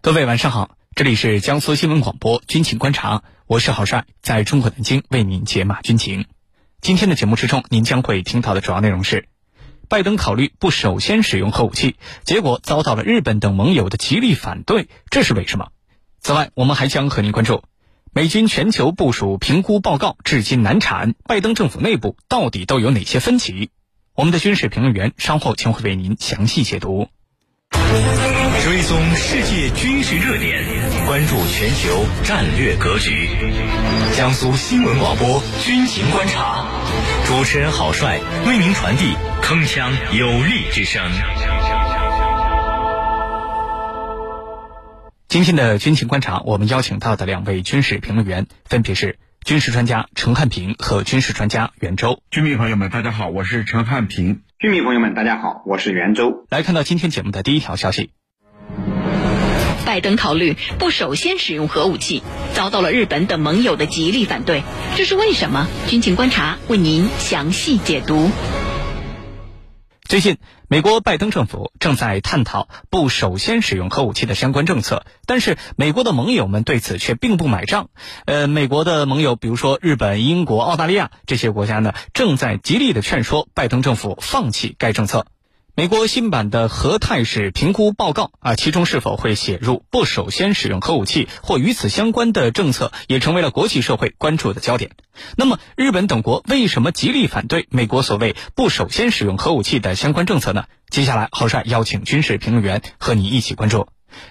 各位晚上好，这里是江苏新闻广播军情观察，我是郝帅，在中国南京为您解码军情。今天的节目之中，您将会听到的主要内容是：拜登考虑不首先使用核武器，结果遭到了日本等盟友的极力反对，这是为什么？此外，我们还将和您关注美军全球部署评估报告至今难产，拜登政府内部到底都有哪些分歧？我们的军事评论员稍后将会为您详细解读。追踪世界军事热点，关注全球战略格局。江苏新闻广播军情观察，主持人郝帅为您传递铿锵有力之声。今天的军情观察，我们邀请到的两位军事评论员分别是军事专家陈汉平和军事专家袁周。军迷朋友们，大家好，我是陈汉平。军迷朋友们，大家好，我是袁周。来看到今天节目的第一条消息。拜登考虑不首先使用核武器，遭到了日本等盟友的极力反对，这是为什么？军情观察为您详细解读。最近，美国拜登政府正在探讨不首先使用核武器的相关政策，但是美国的盟友们对此却并不买账。呃，美国的盟友，比如说日本、英国、澳大利亚这些国家呢，正在极力的劝说拜登政府放弃该政策。美国新版的核态势评估报告啊，其中是否会写入不首先使用核武器或与此相关的政策，也成为了国际社会关注的焦点。那么，日本等国为什么极力反对美国所谓不首先使用核武器的相关政策呢？接下来，郝帅邀请军事评论员和你一起关注。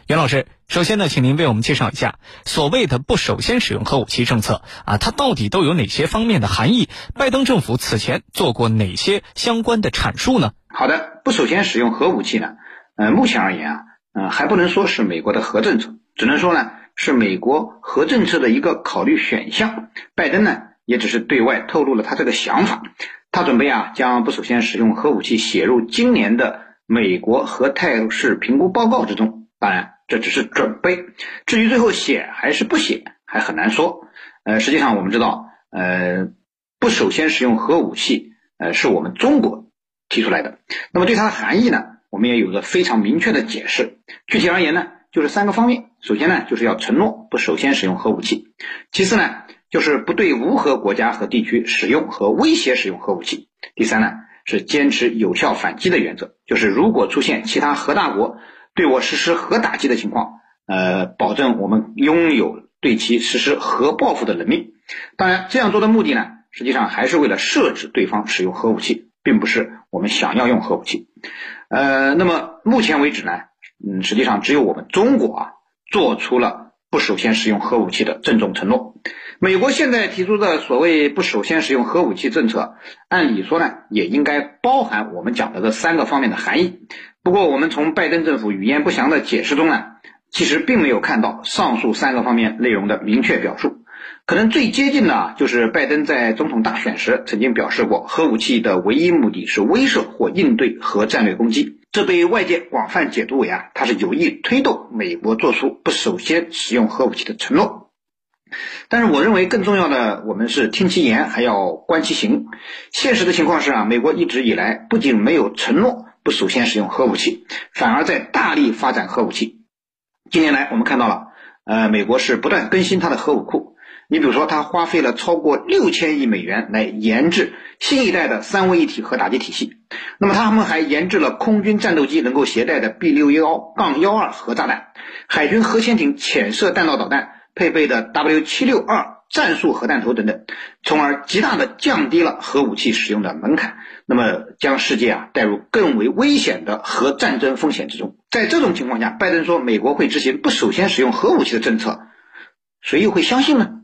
袁老师，首先呢，请您为我们介绍一下所谓的不首先使用核武器政策啊，它到底都有哪些方面的含义？拜登政府此前做过哪些相关的阐述呢？好的，不首先使用核武器呢？呃，目前而言啊，嗯，还不能说是美国的核政策，只能说呢是美国核政策的一个考虑选项。拜登呢也只是对外透露了他这个想法，他准备啊将不首先使用核武器写入今年的美国核态势评估报告之中。当然，这只是准备，至于最后写还是不写，还很难说。呃，实际上我们知道，呃，不首先使用核武器，呃，是我们中国。提出来的，那么对它的含义呢，我们也有着非常明确的解释。具体而言呢，就是三个方面。首先呢，就是要承诺不首先使用核武器；其次呢，就是不对无核国家和地区使用和威胁使用核武器；第三呢，是坚持有效反击的原则，就是如果出现其他核大国对我实施核打击的情况，呃，保证我们拥有对其实施核报复的能力。当然，这样做的目的呢，实际上还是为了设置对方使用核武器。并不是我们想要用核武器，呃，那么目前为止呢，嗯，实际上只有我们中国啊，做出了不首先使用核武器的郑重承诺。美国现在提出的所谓不首先使用核武器政策，按理说呢，也应该包含我们讲的这三个方面的含义。不过，我们从拜登政府语焉不详的解释中呢，其实并没有看到上述三个方面内容的明确表述。可能最接近的，就是拜登在总统大选时曾经表示过，核武器的唯一目的是威慑或应对核战略攻击。这被外界广泛解读为啊，他是有意推动美国做出不首先使用核武器的承诺。但是我认为更重要的，我们是听其言还要观其行。现实的情况是啊，美国一直以来不仅没有承诺不首先使用核武器，反而在大力发展核武器。近年来，我们看到了，呃，美国是不断更新它的核武库。你比如说，他花费了超过六千亿美元来研制新一代的三位一体核打击体系。那么，他们还研制了空军战斗机能够携带的 B 六幺杠幺二核炸弹，海军核潜艇潜射弹道导弹配备的 W 七六二战术核弹头等等，从而极大的降低了核武器使用的门槛。那么，将世界啊带入更为危险的核战争风险之中。在这种情况下，拜登说美国会执行不首先使用核武器的政策，谁又会相信呢？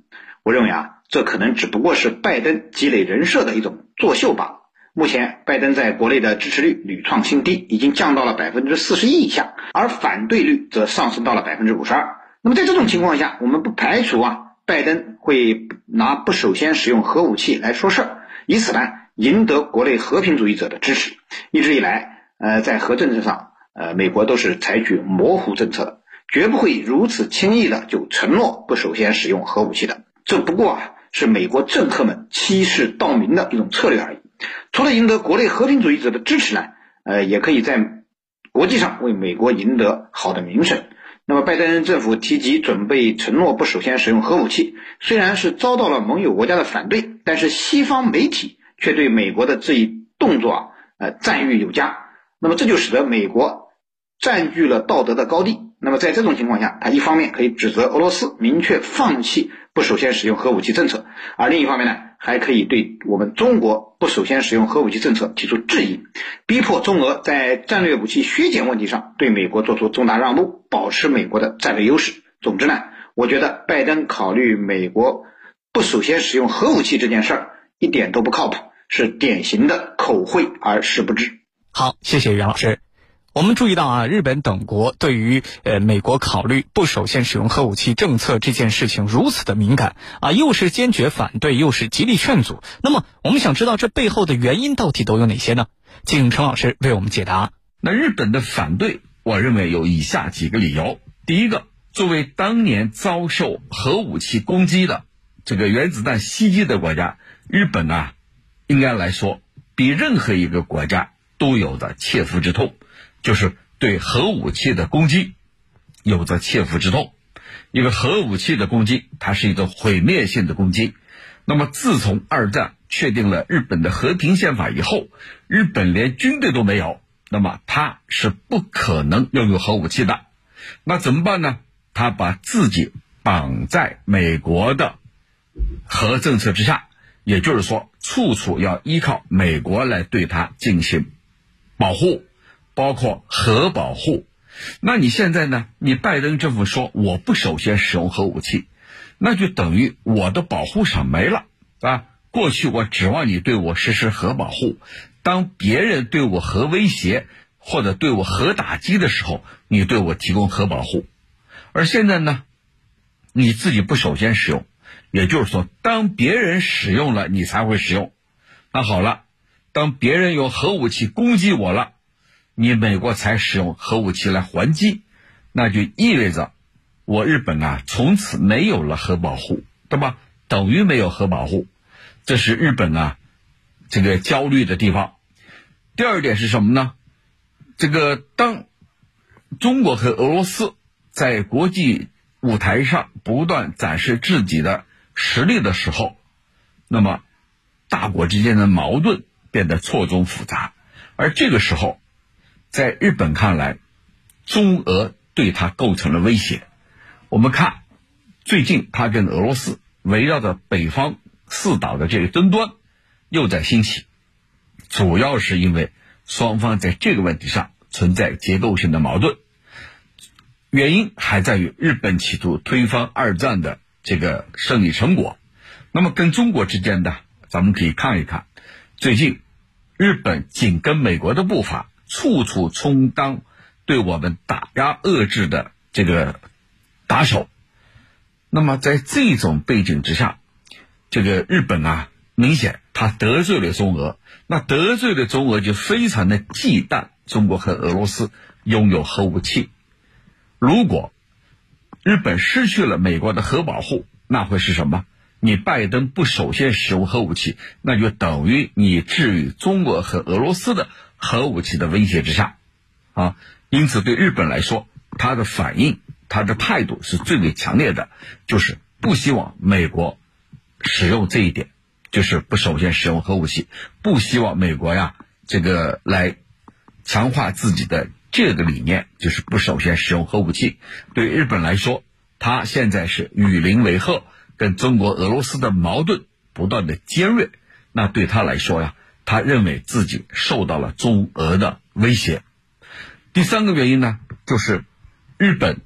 我认为啊，这可能只不过是拜登积累人设的一种作秀罢了。目前，拜登在国内的支持率屡创新低，已经降到了百分之四十一以下，而反对率则上升到了百分之五十二。那么在这种情况下，我们不排除啊，拜登会拿不首先使用核武器来说事儿，以此呢赢得国内和平主义者的支持。一直以来，呃，在核政策上，呃，美国都是采取模糊政策的，绝不会如此轻易的就承诺不首先使用核武器的。这不过啊，是美国政客们欺世盗名的一种策略而已。除了赢得国内和平主义者的支持呢，呃，也可以在国际上为美国赢得好的名声。那么拜登政府提及准备承诺不首先使用核武器，虽然是遭到了盟友国家的反对，但是西方媒体却对美国的这一动作啊，呃赞誉有加。那么这就使得美国占据了道德的高地。那么在这种情况下，他一方面可以指责俄罗斯明确放弃不首先使用核武器政策，而另一方面呢，还可以对我们中国不首先使用核武器政策提出质疑，逼迫中俄在战略武器削减问题上对美国做出重大让步，保持美国的战略优势。总之呢，我觉得拜登考虑美国不首先使用核武器这件事儿一点都不靠谱，是典型的口惠而实不至。好，谢谢袁老师。我们注意到啊，日本等国对于呃美国考虑不首先使用核武器政策这件事情如此的敏感啊，又是坚决反对，又是极力劝阻。那么，我们想知道这背后的原因到底都有哪些呢？请陈老师为我们解答。那日本的反对，我认为有以下几个理由：第一个，作为当年遭受核武器攻击的这个原子弹袭击的国家，日本呢，应该来说比任何一个国家都有的切肤之痛。就是对核武器的攻击有着切肤之痛，因为核武器的攻击，它是一个毁灭性的攻击。那么，自从二战确定了日本的和平宪法以后，日本连军队都没有，那么他是不可能拥有核武器的。那怎么办呢？他把自己绑在美国的核政策之下，也就是说，处处要依靠美国来对他进行保护。包括核保护，那你现在呢？你拜登政府说我不首先使用核武器，那就等于我的保护伞没了啊！过去我指望你对我实施核保护，当别人对我核威胁或者对我核打击的时候，你对我提供核保护，而现在呢，你自己不首先使用，也就是说，当别人使用了，你才会使用。那好了，当别人用核武器攻击我了。你美国才使用核武器来还击，那就意味着我日本啊从此没有了核保护，对吧？等于没有核保护，这是日本啊这个焦虑的地方。第二点是什么呢？这个当中国和俄罗斯在国际舞台上不断展示自己的实力的时候，那么大国之间的矛盾变得错综复杂，而这个时候。在日本看来，中俄对他构成了威胁。我们看，最近他跟俄罗斯围绕着北方四岛的这个争端又在兴起，主要是因为双方在这个问题上存在结构性的矛盾。原因还在于日本企图推翻二战的这个胜利成果。那么跟中国之间的，咱们可以看一看，最近日本紧跟美国的步伐。处处充当对我们打压遏制的这个打手，那么在这种背景之下，这个日本啊，明显他得罪了中俄，那得罪了中俄就非常的忌惮中国和俄罗斯拥有核武器。如果日本失去了美国的核保护，那会是什么？你拜登不首先使用核武器，那就等于你置于中国和俄罗斯的。核武器的威胁之下，啊，因此对日本来说，他的反应、他的态度是最为强烈的，就是不希望美国使用这一点，就是不首先使用核武器，不希望美国呀这个来强化自己的这个理念，就是不首先使用核武器。对日本来说，他现在是与邻为壑，跟中国、俄罗斯的矛盾不断的尖锐，那对他来说呀。他认为自己受到了中俄的威胁。第三个原因呢，就是日本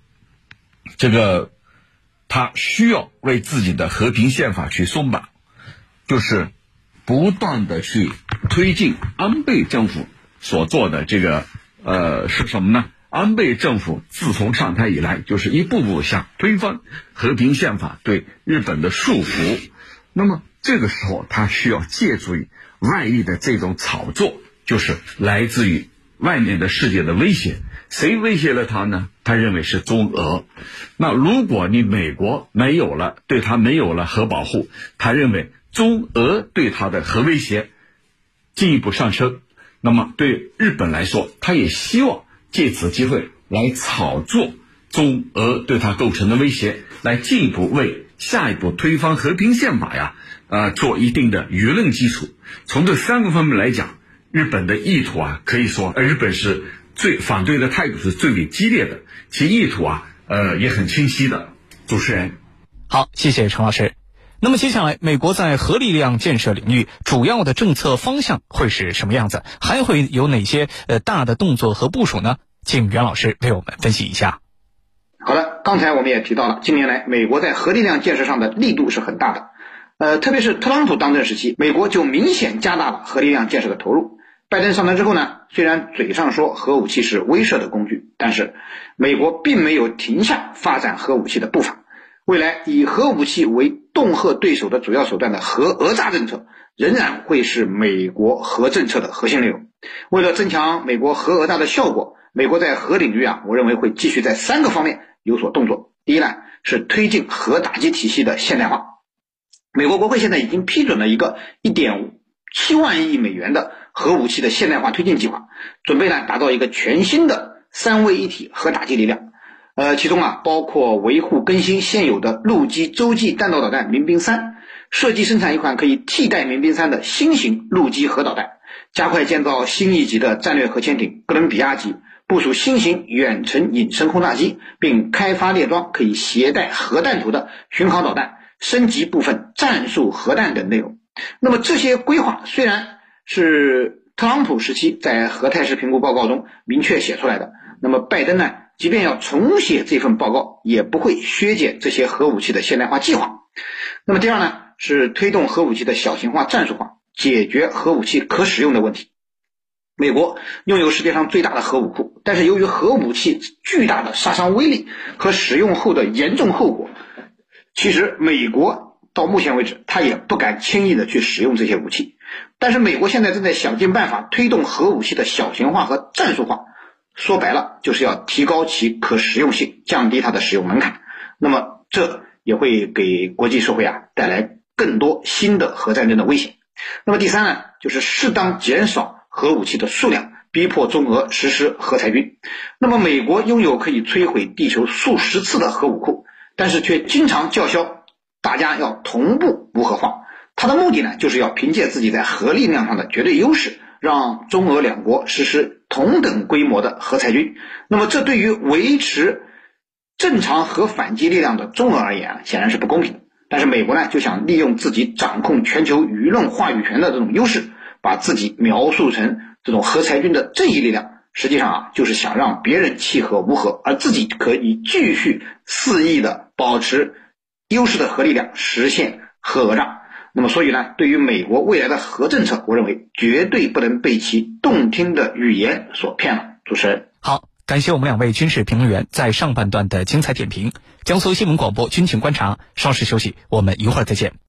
这个他需要为自己的和平宪法去松绑，就是不断的去推进安倍政府所做的这个呃是什么呢？安倍政府自从上台以来，就是一步步想推翻和平宪法对日本的束缚。那么这个时候，他需要借助于。外力的这种炒作，就是来自于外面的世界的威胁。谁威胁了他呢？他认为是中俄。那如果你美国没有了，对他没有了核保护，他认为中俄对他的核威胁进一步上升。那么对日本来说，他也希望借此机会来炒作中俄对它构成的威胁，来进一步为下一步推翻和平宪法呀，呃，做一定的舆论基础。从这三个方面来讲，日本的意图啊，可以说，日本是最反对的态度是最为激烈的，其意图啊，呃，也很清晰的。主持人，好，谢谢陈老师。那么接下来，美国在核力量建设领域主要的政策方向会是什么样子？还会有哪些呃大的动作和部署呢？请袁老师为我们分析一下。好的，刚才我们也提到了，近年来美国在核力量建设上的力度是很大的，呃，特别是特朗普当政时期，美国就明显加大了核力量建设的投入。拜登上台之后呢，虽然嘴上说核武器是威慑的工具，但是美国并没有停下发展核武器的步伐。未来以核武器为恫吓对手的主要手段的核讹诈政策，仍然会是美国核政策的核心内容。为了增强美国核讹诈的效果，美国在核领域啊，我认为会继续在三个方面有所动作。第一呢，是推进核打击体系的现代化。美国国会现在已经批准了一个一点七万亿美元的核武器的现代化推进计划，准备呢打造一个全新的三位一体核打击力量。呃，其中啊，包括维护更新现有的陆基洲际弹道导弹“民兵三”，设计生产一款可以替代“民兵三”的新型陆基核导弹，加快建造新一级的战略核潜艇“哥伦比亚级”，部署新型远程隐身轰炸机，并开发列装可以携带核弹头的巡航导弹，升级部分战术核弹等内容。那么这些规划虽然是特朗普时期在核态势评估报告中明确写出来的，那么拜登呢？即便要重写这份报告，也不会削减这些核武器的现代化计划。那么第二呢，是推动核武器的小型化、战术化，解决核武器可使用的问题。美国拥有世界上最大的核武库，但是由于核武器巨大的杀伤威力和使用后的严重后果，其实美国到目前为止，他也不敢轻易的去使用这些武器。但是美国现在正在想尽办法推动核武器的小型化和战术化。说白了，就是要提高其可实用性，降低它的使用门槛。那么，这也会给国际社会啊带来更多新的核战争的危险。那么，第三呢，就是适当减少核武器的数量，逼迫中俄实施核裁军。那么，美国拥有可以摧毁地球数十次的核武库，但是却经常叫嚣大家要同步无核化。它的目的呢，就是要凭借自己在核力量上的绝对优势。让中俄两国实施同等规模的核裁军，那么这对于维持正常核反击力量的中俄而言啊，显然是不公平。但是美国呢，就想利用自己掌控全球舆论话语权的这种优势，把自己描述成这种核裁军的正义力量，实际上啊，就是想让别人弃核无核，而自己可以继续肆意的保持优势的核力量，实现核讹诈。那么，所以呢，对于美国未来的核政策，我认为绝对不能被其动听的语言所骗了。主持人，好，感谢我们两位军事评论员在上半段的精彩点评。江苏新闻广播军情观察，稍事休息，我们一会儿再见。